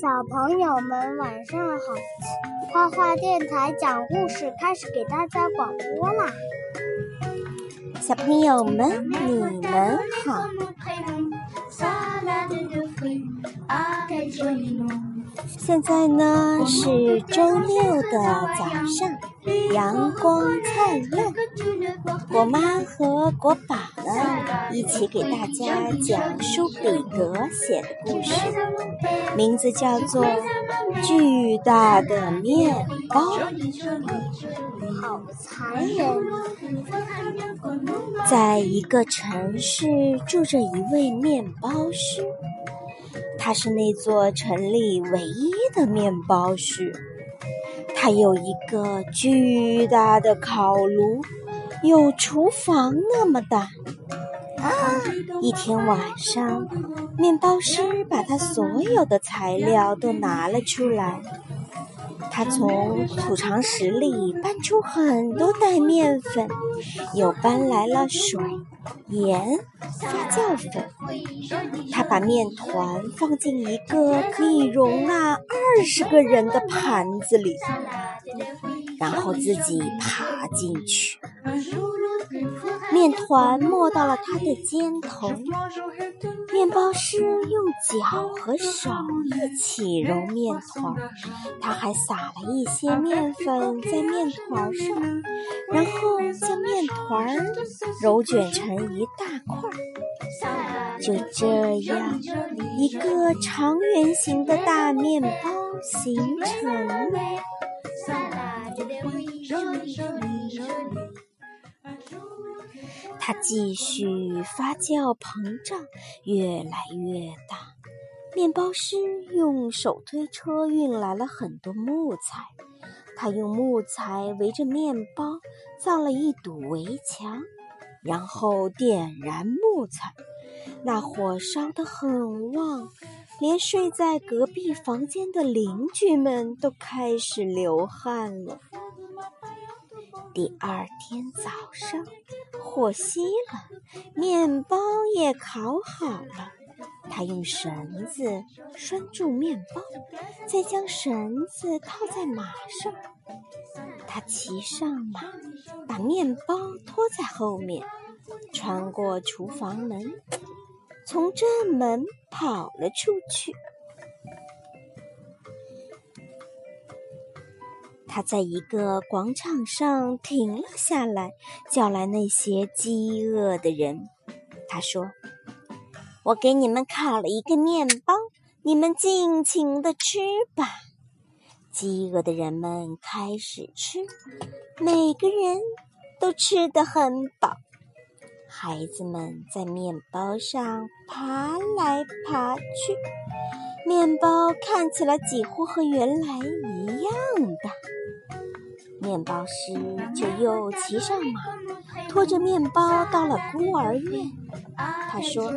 小朋友们晚上好，画画电台讲故事开始给大家广播啦！小朋友们，你们好。现在呢是周六的早上，阳光灿烂。果妈和果宝呢一起给大家讲述比格写的故事，名字叫做《巨大的面包》。好残忍！在一个城市住着一位面包师。他是那座城里唯一的面包师，他有一个巨大的烤炉，有厨房那么大。啊！一天晚上，面包师把他所有的材料都拿了出来。他从储藏室里搬出很多袋面粉，又搬来了水、盐、发酵粉。他把面团放进一个可以容纳十个人的盘子里，然后自己爬进去。面团没到了他的肩头，面包师用脚和手一起揉面团，他还撒了一些面粉在面团上，然后将面团揉卷成一大块。就这样，一个长圆形的大面包形成了。它继续发酵膨胀，越来越大。面包师用手推车运来了很多木材，他用木材围着面包造了一堵围墙，然后点燃木材，那火烧得很旺，连睡在隔壁房间的邻居们都开始流汗了。第二天早上，火熄了，面包也烤好了。他用绳子拴住面包，再将绳子套在马上。他骑上马，把面包拖在后面，穿过厨房门，从正门跑了出去。他在一个广场上停了下来，叫来那些饥饿的人。他说：“我给你们烤了一个面包，你们尽情的吃吧。”饥饿的人们开始吃，每个人都吃得很饱。孩子们在面包上爬来爬去，面包看起来几乎和原来一样大。面包师就又骑上马，拖着面包到了孤儿院。他说：“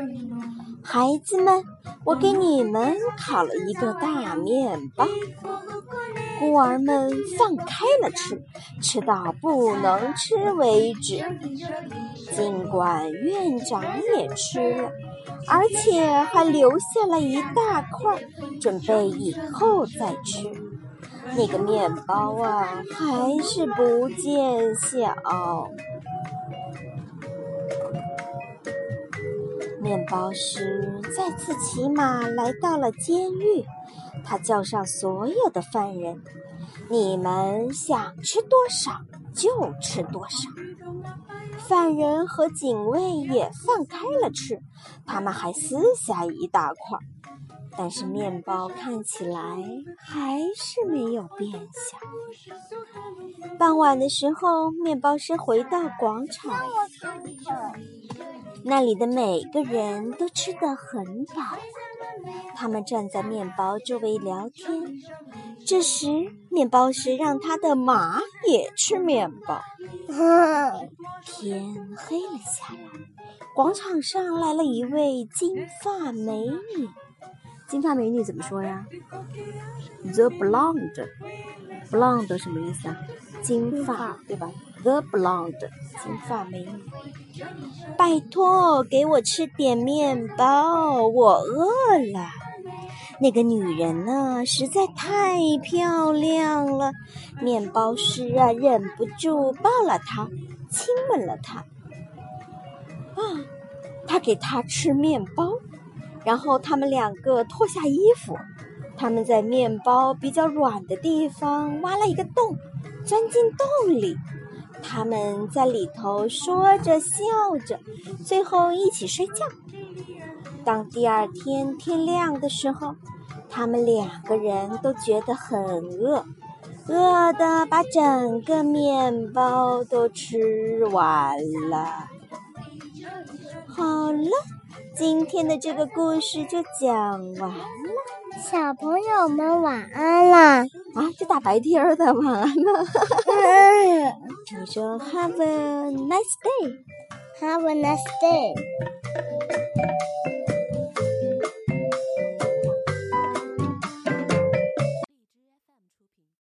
孩子们，我给你们烤了一个大面包。”孤儿们放开了吃，吃到不能吃为止。尽管院长也吃了，而且还留下了一大块，准备以后再吃。那个面包啊，还是不见小。面包师再次骑马来到了监狱，他叫上所有的犯人：“你们想吃多少就吃多少。”犯人和警卫也放开了吃，他们还撕下一大块。但是面包看起来还是没有变小。傍晚的时候，面包师回到广场，那里的每个人都吃得很饱。他们站在面包周围聊天。这时，面包师让他的马也吃面包。天黑了下来，广场上来了一位金发美女。金发美女怎么说呀？The blonde，blonde 什么意思啊？金发，对吧？The Blonde，金发美女。拜托，给我吃点面包，我饿了。那个女人呢，实在太漂亮了。面包师啊，忍不住抱了她，亲吻了她。啊，他给她吃面包，然后他们两个脱下衣服，他们在面包比较软的地方挖了一个洞，钻进洞里。他们在里头说着笑着，最后一起睡觉。当第二天天亮的时候，他们两个人都觉得很饿，饿的把整个面包都吃完了。今天的这个故事就讲完了。小朋友们晚安啦！啊，这大白天的晚安了。你说 Have a nice day. Have a nice day.